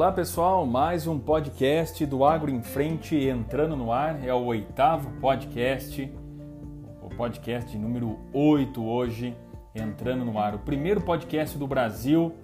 Olá pessoal, mais um podcast do Agro em Frente entrando no ar. É o oitavo podcast, o podcast número 8 hoje, entrando no ar. O primeiro podcast do Brasil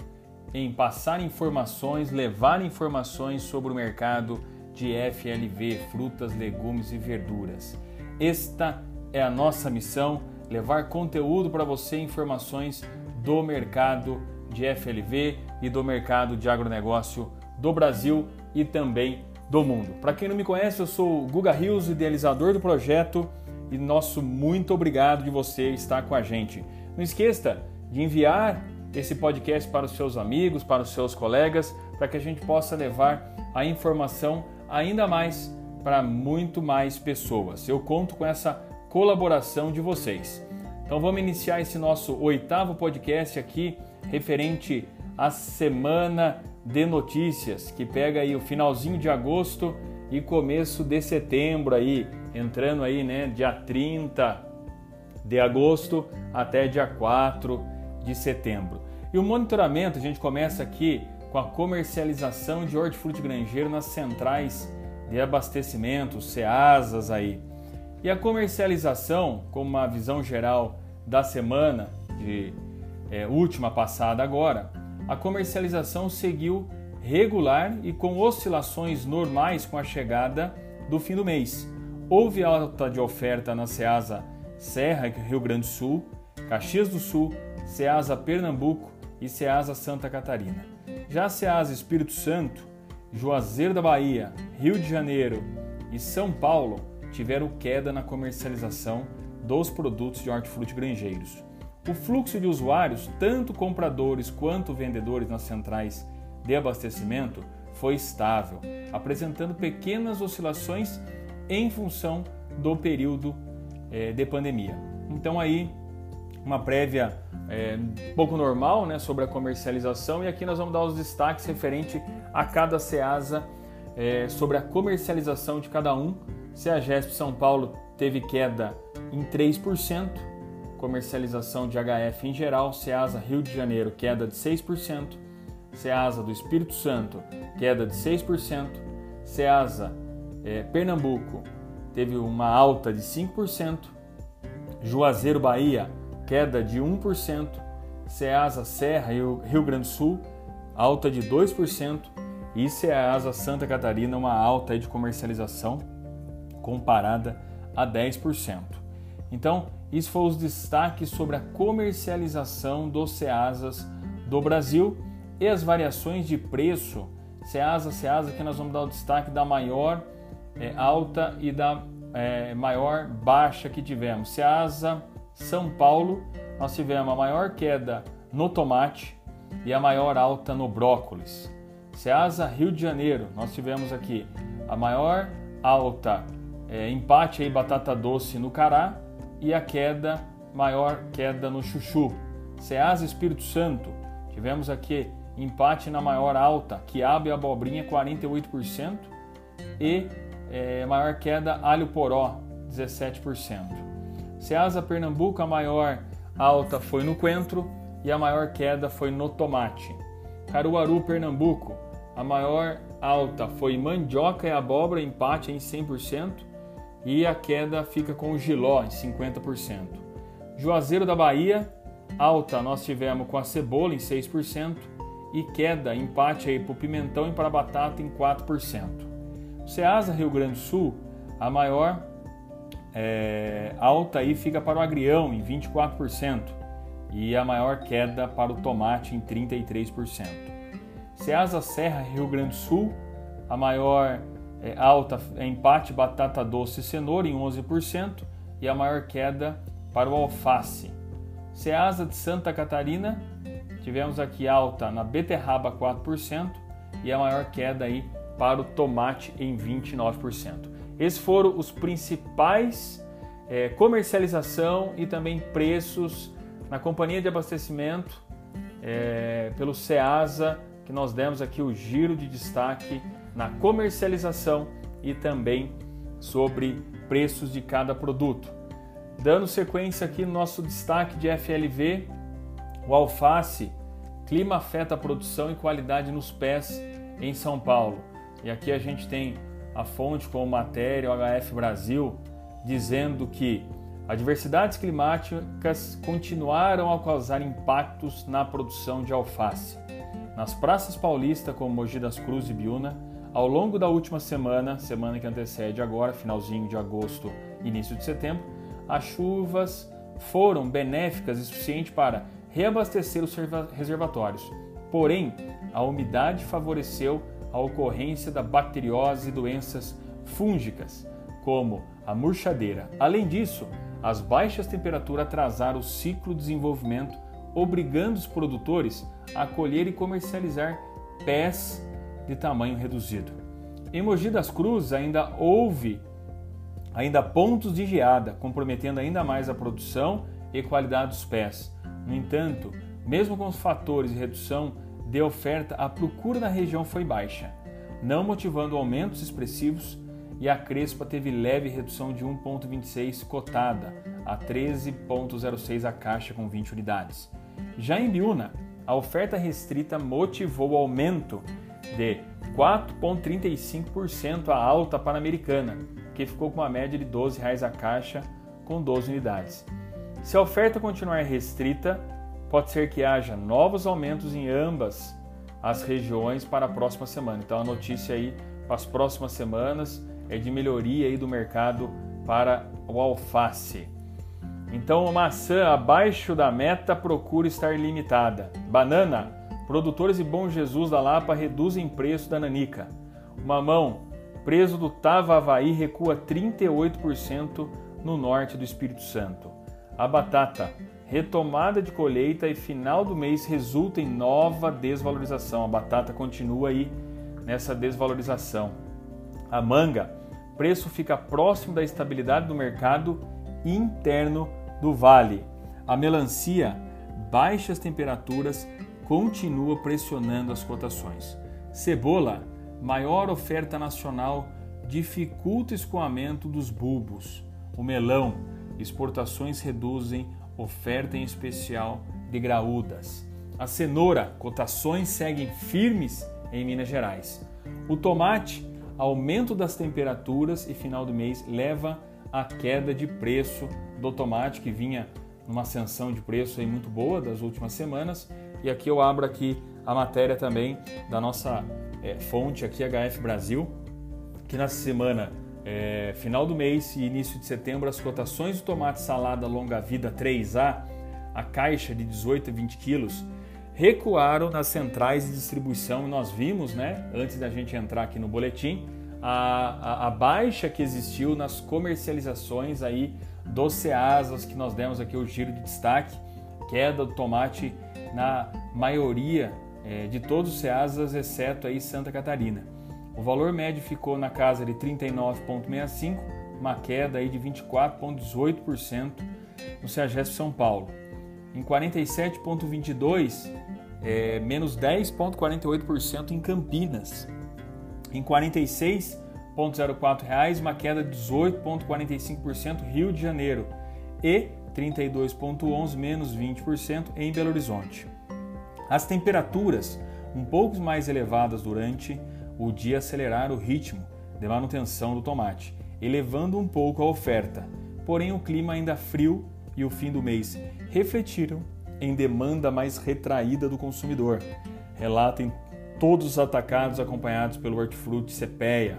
em passar informações, levar informações sobre o mercado de FLV, frutas, legumes e verduras. Esta é a nossa missão, levar conteúdo para você, informações do mercado de FLV e do mercado de agronegócio do Brasil e também do mundo. Para quem não me conhece, eu sou o Guga Rios, idealizador do projeto e nosso muito obrigado de você estar com a gente. Não esqueça de enviar esse podcast para os seus amigos, para os seus colegas, para que a gente possa levar a informação ainda mais para muito mais pessoas. Eu conto com essa colaboração de vocês. Então vamos iniciar esse nosso oitavo podcast aqui referente à semana de notícias, que pega aí o finalzinho de agosto e começo de setembro aí, entrando aí, né, dia 30 de agosto até dia 4 de setembro. E o monitoramento, a gente começa aqui com a comercialização de hortifruti granjeiro nas centrais de abastecimento, CEASAS aí. E a comercialização, como uma visão geral da semana de é, última passada agora, a comercialização seguiu regular e com oscilações normais com a chegada do fim do mês. Houve alta de oferta na Ceasa Serra, Rio Grande do Sul, Caxias do Sul, Ceasa Pernambuco e Ceasa Santa Catarina. Já Ceasa Espírito Santo, Juazeiro da Bahia, Rio de Janeiro e São Paulo tiveram queda na comercialização dos produtos de hortifruti granjeiros. O fluxo de usuários, tanto compradores quanto vendedores nas centrais de abastecimento, foi estável, apresentando pequenas oscilações em função do período é, de pandemia. Então aí uma prévia um pouco normal né, sobre a comercialização e aqui nós vamos dar os destaques referente a cada SEASA é, sobre a comercialização de cada um. CEAGESP São Paulo teve queda em 3%, comercialização de HF em geral, Ceasa Rio de Janeiro, queda de 6%, Ceasa do Espírito Santo, queda de 6%, Ceasa é, Pernambuco teve uma alta de 5%, Juazeiro Bahia, queda de 1%, Ceasa Serra Rio, Rio Grande do Sul, alta de 2%, e Ceasa Santa Catarina, uma alta de comercialização comparada a 10%. Então, isso foi os destaques sobre a comercialização dos Ceasas do Brasil e as variações de preço. Ceasa, Ceasa, que nós vamos dar o destaque da maior é, alta e da é, maior baixa que tivemos. Ceasa, São Paulo, nós tivemos a maior queda no tomate e a maior alta no brócolis. Ceasa, Rio de Janeiro, nós tivemos aqui a maior alta, é, empate aí batata doce no cará e a queda, maior queda no chuchu. Ceasa Espírito Santo, tivemos aqui empate na maior alta, quiabo e abobrinha 48% e é, maior queda alho poró 17%. Ceasa Pernambuco, a maior alta foi no coentro e a maior queda foi no tomate. Caruaru, Pernambuco, a maior alta foi mandioca e abóbora, empate em 100% e a queda fica com o giló em 50%. Juazeiro da Bahia, alta nós tivemos com a cebola em 6% e queda, empate aí para o pimentão e para a batata em 4%. Ceasa Rio Grande do Sul, a maior é, alta aí fica para o agrião em 24% e a maior queda para o tomate em 33%. Ceasa Serra Rio Grande do Sul, a maior é, alta é empate batata doce e cenoura em 11% e a maior queda para o alface. Ceasa de Santa Catarina, tivemos aqui alta na beterraba 4% e a maior queda aí para o tomate em 29%. Esses foram os principais é, comercialização e também preços na companhia de abastecimento é, pelo Ceasa, que nós demos aqui o giro de destaque na comercialização e também sobre preços de cada produto. Dando sequência aqui no nosso destaque de FLV, o alface, clima afeta a produção e qualidade nos pés em São Paulo. E aqui a gente tem a fonte como matéria, HF Brasil, dizendo que adversidades climáticas continuaram a causar impactos na produção de alface. Nas praças paulistas, como Mogi das Cruzes e Biúna, ao longo da última semana, semana que antecede agora, finalzinho de agosto, início de setembro, as chuvas foram benéficas e suficientes para reabastecer os reservatórios. Porém, a umidade favoreceu a ocorrência da bacteriose e doenças fúngicas, como a murchadeira. Além disso, as baixas temperaturas atrasaram o ciclo de desenvolvimento, obrigando os produtores a colher e comercializar pés de tamanho reduzido. Em Mogi das Cruzes ainda houve ainda pontos de geada, comprometendo ainda mais a produção e qualidade dos pés. No entanto, mesmo com os fatores de redução de oferta, a procura na região foi baixa, não motivando aumentos expressivos e a Crespa teve leve redução de 1,26 cotada a 13,06 a caixa com 20 unidades. Já em Biúna, a oferta restrita motivou o aumento de 4,35% a alta pan-americana, que ficou com uma média de R$ 12 a caixa com 12 unidades. Se a oferta continuar restrita, pode ser que haja novos aumentos em ambas as regiões para a próxima semana. Então a notícia aí para as próximas semanas é de melhoria aí do mercado para o alface. Então maçã abaixo da meta procura estar limitada. Banana, produtores de Bom Jesus da Lapa reduzem preço da nanica. Mamão, preso do Tava Havaí recua 38% no norte do Espírito Santo. A batata, retomada de colheita e final do mês resulta em nova desvalorização. A batata continua aí nessa desvalorização. A manga, preço fica próximo da estabilidade do mercado interno do vale. A melancia, baixas temperaturas continua pressionando as cotações. Cebola, maior oferta nacional dificulta escoamento dos bulbos. O melão, exportações reduzem oferta em especial de graúdas. A cenoura, cotações seguem firmes em Minas Gerais. O tomate, aumento das temperaturas e final do mês leva à queda de preço do tomate que vinha numa ascensão de preço aí muito boa das últimas semanas. E aqui eu abro aqui a matéria também da nossa é, fonte aqui HF Brasil, que na semana é, final do mês e início de setembro, as cotações do tomate salada longa vida 3A, a caixa de 18 a 20 quilos, recuaram nas centrais de distribuição. Nós vimos, né, antes da gente entrar aqui no boletim, a, a, a baixa que existiu nas comercializações aí dos Ceasas, que nós demos aqui o giro de destaque, queda do tomate na maioria é, de todos os Ceasas, exceto aí Santa Catarina. O valor médio ficou na casa de 39,65, uma queda aí de 24,18% no CEAGESP São Paulo. Em 47,22, é, menos 10,48% em Campinas. Em R$ 46,04, uma queda de 18,45% Rio de Janeiro. E 32,11, menos 20% em Belo Horizonte. As temperaturas um pouco mais elevadas durante o dia acelerar o ritmo de manutenção do tomate, elevando um pouco a oferta. Porém, o clima ainda frio e o fim do mês refletiram em demanda mais retraída do consumidor. Relatem todos os atacados acompanhados pelo hortifruti Cepeia.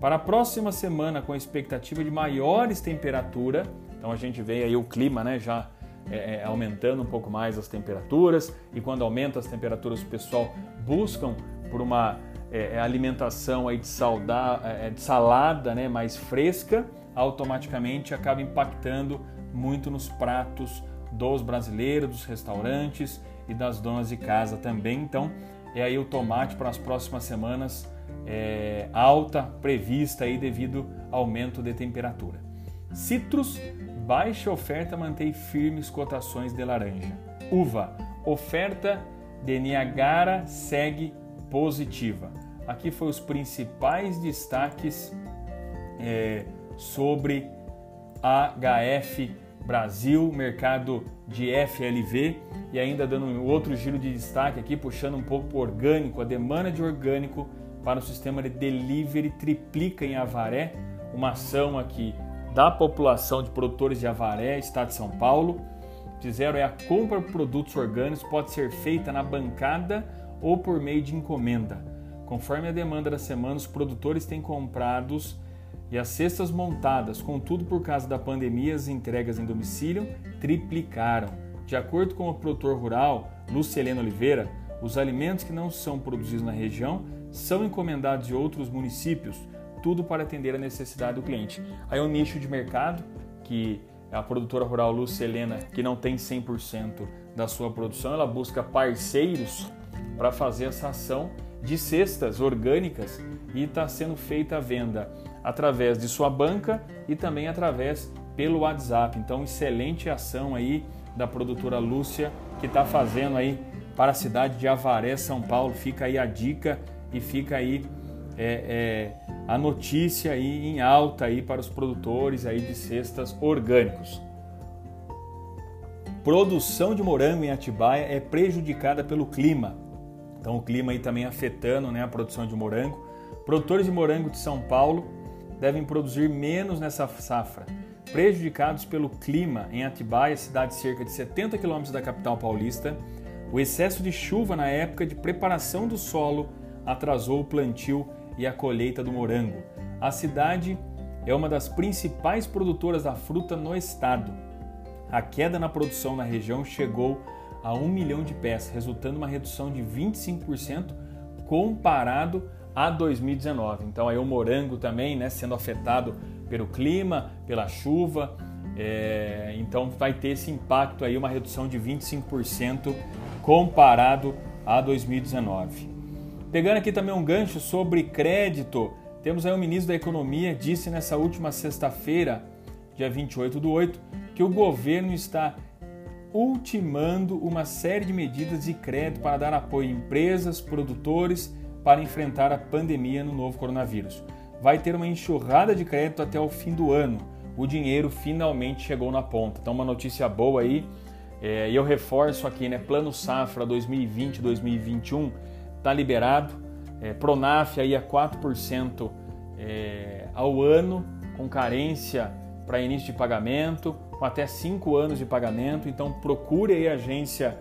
Para a próxima semana, com a expectativa de maiores temperaturas, então a gente vê aí o clima né, já é, é, aumentando um pouco mais as temperaturas, e quando aumenta as temperaturas, o pessoal buscam por uma é, é, alimentação aí de, sauda, é, é, de salada né, mais fresca, automaticamente acaba impactando muito nos pratos dos brasileiros, dos restaurantes e das donas de casa também. Então, é aí o tomate para as próximas semanas alta prevista aí devido ao aumento de temperatura. Citrus, baixa oferta mantém firmes cotações de laranja. Uva, oferta de Niagara segue positiva. Aqui foram os principais destaques é, sobre HF Brasil, mercado de FLV e ainda dando um outro giro de destaque aqui, puxando um pouco para orgânico, a demanda de orgânico para o sistema de delivery triplica em Avaré, uma ação aqui da população de produtores de Avaré, estado de São Paulo. Fizeram é a compra de produtos orgânicos pode ser feita na bancada ou por meio de encomenda. Conforme a demanda da semana, os produtores têm comprados e as cestas montadas, contudo, por causa da pandemia, as entregas em domicílio triplicaram. De acordo com o produtor rural Lucielena Oliveira, os alimentos que não são produzidos na região são encomendados de outros municípios, tudo para atender a necessidade do cliente. Aí é um nicho de mercado que a produtora rural Lucielena, que não tem 100% da sua produção, ela busca parceiros para fazer essa ação de cestas orgânicas e está sendo feita a venda através de sua banca e também através pelo WhatsApp. Então, excelente ação aí da produtora Lúcia que está fazendo aí para a cidade de Avaré, São Paulo. Fica aí a dica e fica aí é, é, a notícia aí em alta aí para os produtores aí de cestas orgânicos. Produção de morango em Atibaia é prejudicada pelo clima. Então o clima aí também afetando né, a produção de morango. Produtores de morango de São Paulo devem produzir menos nessa safra, prejudicados pelo clima em Atibaia, cidade cerca de 70 quilômetros da capital paulista. O excesso de chuva na época de preparação do solo atrasou o plantio e a colheita do morango. A cidade é uma das principais produtoras da fruta no estado. A queda na produção na região chegou a 1 milhão de peças, resultando uma redução de 25% comparado a 2019. Então aí o morango também, né, sendo afetado pelo clima, pela chuva, é, então vai ter esse impacto aí, uma redução de 25% comparado a 2019. Pegando aqui também um gancho sobre crédito, temos aí o ministro da Economia disse nessa última sexta-feira, dia 28 do 8, que o governo está ultimando uma série de medidas de crédito para dar apoio a empresas, produtores para enfrentar a pandemia no novo coronavírus. Vai ter uma enxurrada de crédito até o fim do ano. O dinheiro finalmente chegou na ponta. Então, uma notícia boa aí. É, e eu reforço aqui, né? Plano Safra 2020-2021 está liberado. É, Pronaf aí a 4% é, ao ano, com carência para início de pagamento, com até 5 anos de pagamento. Então procure aí a agência,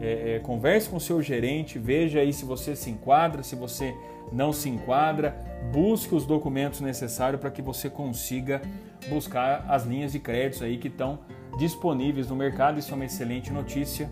é, é, converse com o seu gerente, veja aí se você se enquadra, se você não se enquadra, busque os documentos necessários para que você consiga buscar as linhas de créditos aí que estão disponíveis no mercado. Isso é uma excelente notícia.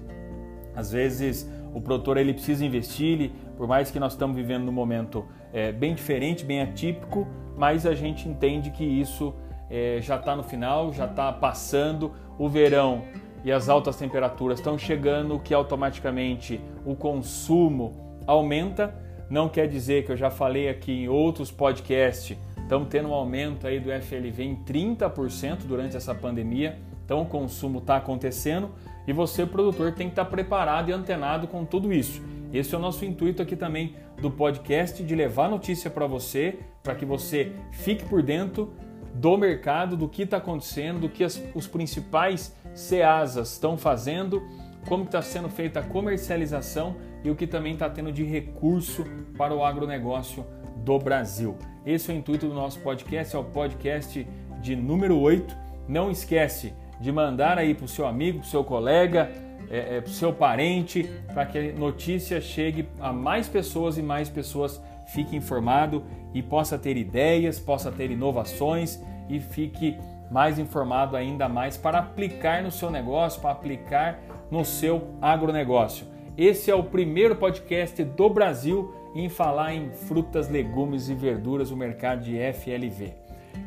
Às vezes o produtor ele precisa investir, ele, por mais que nós estamos vivendo num momento é, bem diferente, bem atípico, mas a gente entende que isso é, já está no final, já está passando, o verão e as altas temperaturas estão chegando, que automaticamente o consumo aumenta. Não quer dizer que eu já falei aqui em outros podcasts, estamos tendo um aumento aí do FLV em 30% durante essa pandemia, então o consumo está acontecendo, e você, produtor, tem que estar preparado e antenado com tudo isso. Esse é o nosso intuito aqui também do podcast de levar notícia para você, para que você fique por dentro do mercado, do que está acontecendo, do que as, os principais CEASAs estão fazendo, como está sendo feita a comercialização e o que também está tendo de recurso para o agronegócio do Brasil. Esse é o intuito do nosso podcast, é o podcast de número 8. Não esquece de mandar aí para o seu amigo, para o seu colega, é, é, seu parente, para que a notícia chegue a mais pessoas e mais pessoas fiquem informado e possa ter ideias, possa ter inovações e fique mais informado ainda mais para aplicar no seu negócio, para aplicar no seu agronegócio. Esse é o primeiro podcast do Brasil em falar em frutas, legumes e verduras, o mercado de FLV.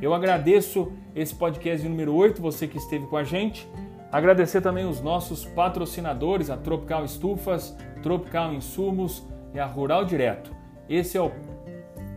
Eu agradeço esse podcast número 8, você que esteve com a gente. Agradecer também os nossos patrocinadores, a Tropical Estufas, Tropical Insumos e a Rural Direto. Esse é o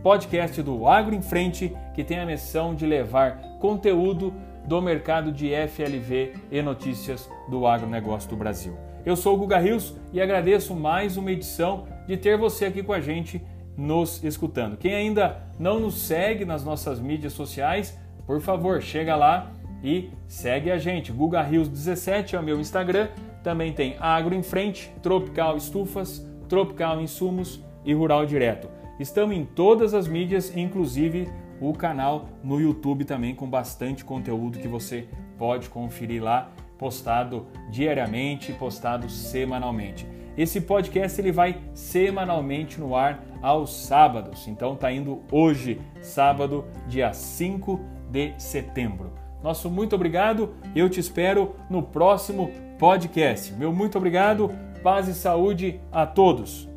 podcast do Agro em Frente, que tem a missão de levar conteúdo do mercado de FLV e notícias do agronegócio do Brasil. Eu sou o Guga Rios e agradeço mais uma edição de ter você aqui com a gente nos escutando. Quem ainda não nos segue nas nossas mídias sociais, por favor, chega lá e segue a gente. Guga Rios 17 é o meu Instagram. Também tem Agro em Frente, Tropical Estufas, Tropical Insumos e Rural Direto. Estamos em todas as mídias, inclusive o canal no YouTube também com bastante conteúdo que você pode conferir lá, postado diariamente, postado semanalmente. Esse podcast ele vai semanalmente no ar aos sábados. Então tá indo hoje, sábado, dia 5 de setembro. Nosso muito obrigado. Eu te espero no próximo podcast. Meu muito obrigado. Paz e saúde a todos.